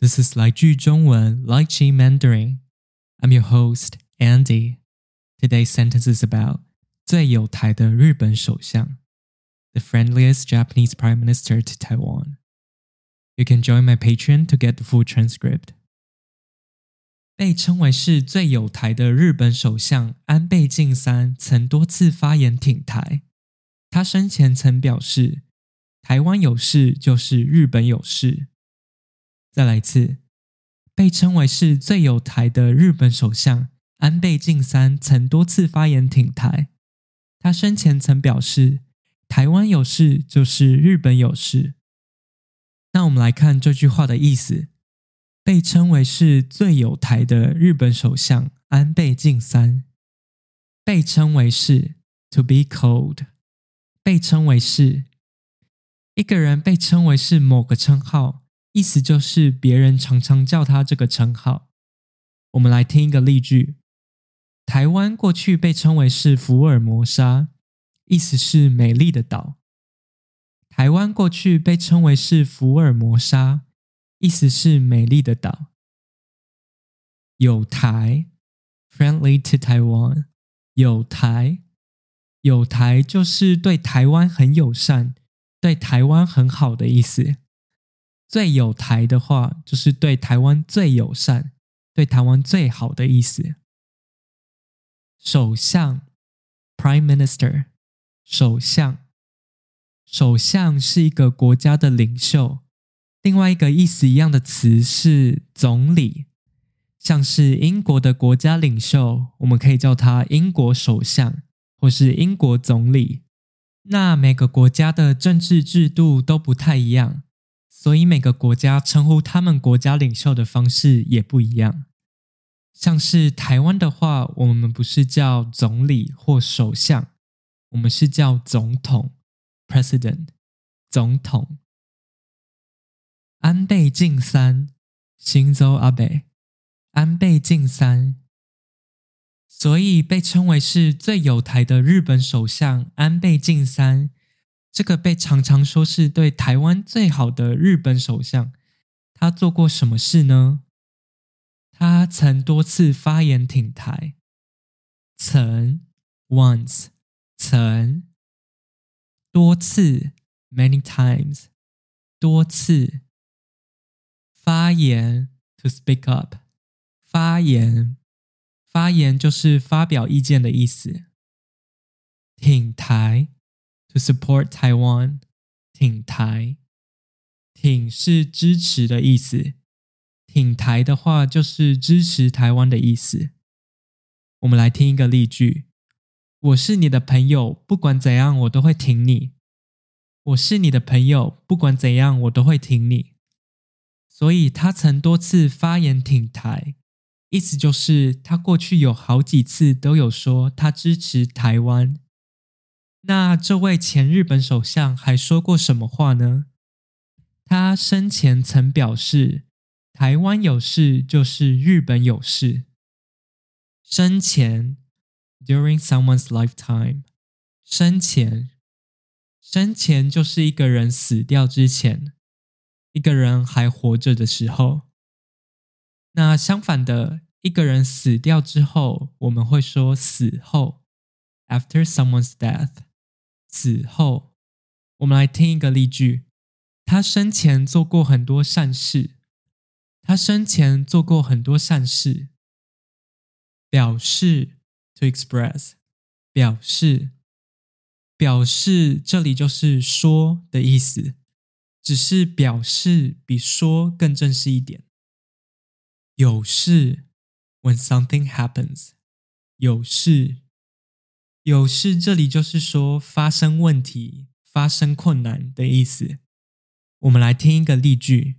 This is 来句中文 Lychee Mandarin. I'm your host Andy. Today's sentence is about 最有台的日本首相 the friendliest Japanese prime minister to Taiwan. You can join my Patreon to get the full transcript. 被称为是最有台的日本首相安倍晋三曾多次发言挺台。他生前曾表示：“台湾有事就是日本有事。” 再来一次，被称为是最有台的日本首相安倍晋三曾多次发言挺台。他生前曾表示：“台湾有事就是日本有事。”那我们来看这句话的意思：被称为是最有台的日本首相安倍晋三，被称为是 “to be called”，被称为是一个人被称为是某个称号。意思就是别人常常叫他这个称号。我们来听一个例句：台湾过去被称为是福尔摩沙，意思是美丽的岛。台湾过去被称为是福尔摩沙，意思是美丽的岛。有台，friendly to Taiwan，有台，有台就是对台湾很友善，对台湾很好的意思。最有台的话，就是对台湾最友善、对台湾最好的意思。首相 （Prime Minister），首相，首相是一个国家的领袖。另外一个意思一样的词是总理，像是英国的国家领袖，我们可以叫他英国首相或是英国总理。那每个国家的政治制度都不太一样。所以每个国家称呼他们国家领袖的方式也不一样。像是台湾的话，我们不是叫总理或首相，我们是叫总统 （President）。总统安倍晋三，新州阿北，安倍晋三，所以被称为是最有台的日本首相安倍晋三。这个被常常说是对台湾最好的日本首相，他做过什么事呢？他曾多次发言挺台，曾 once 曾多次 many times 多次发言 to speak up 发言发言就是发表意见的意思，挺台。To support Taiwan，挺台，挺是支持的意思。挺台的话就是支持台湾的意思。我们来听一个例句：我是你的朋友，不管怎样我都会挺你。我是你的朋友，不管怎样我都会挺你。所以他曾多次发言挺台，意思就是他过去有好几次都有说他支持台湾。那这位前日本首相还说过什么话呢？他生前曾表示：“台湾有事就是日本有事。”生前 （during someone's lifetime），生前，生前就是一个人死掉之前，一个人还活着的时候。那相反的，一个人死掉之后，我们会说死后 （after someone's death）。死后，我们来听一个例句：他生前做过很多善事。他生前做过很多善事。表示 to express，表示，表示这里就是说的意思，只是表示比说更正式一点。有事，when something happens，有事。有事，这里就是说发生问题、发生困难的意思。我们来听一个例句：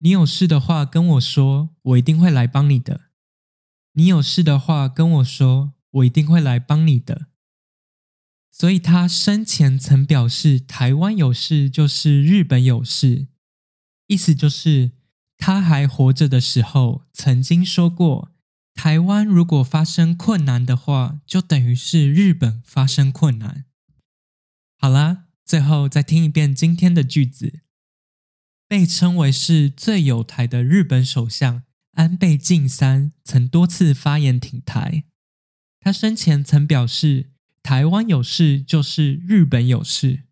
你有事的话跟我说，我一定会来帮你的。你有事的话跟我说，我一定会来帮你的。所以他生前曾表示，台湾有事就是日本有事，意思就是他还活着的时候曾经说过。台湾如果发生困难的话，就等于是日本发生困难。好啦，最后再听一遍今天的句子：被称为是最有台的日本首相安倍晋三曾多次发言挺台。他生前曾表示：“台湾有事就是日本有事。”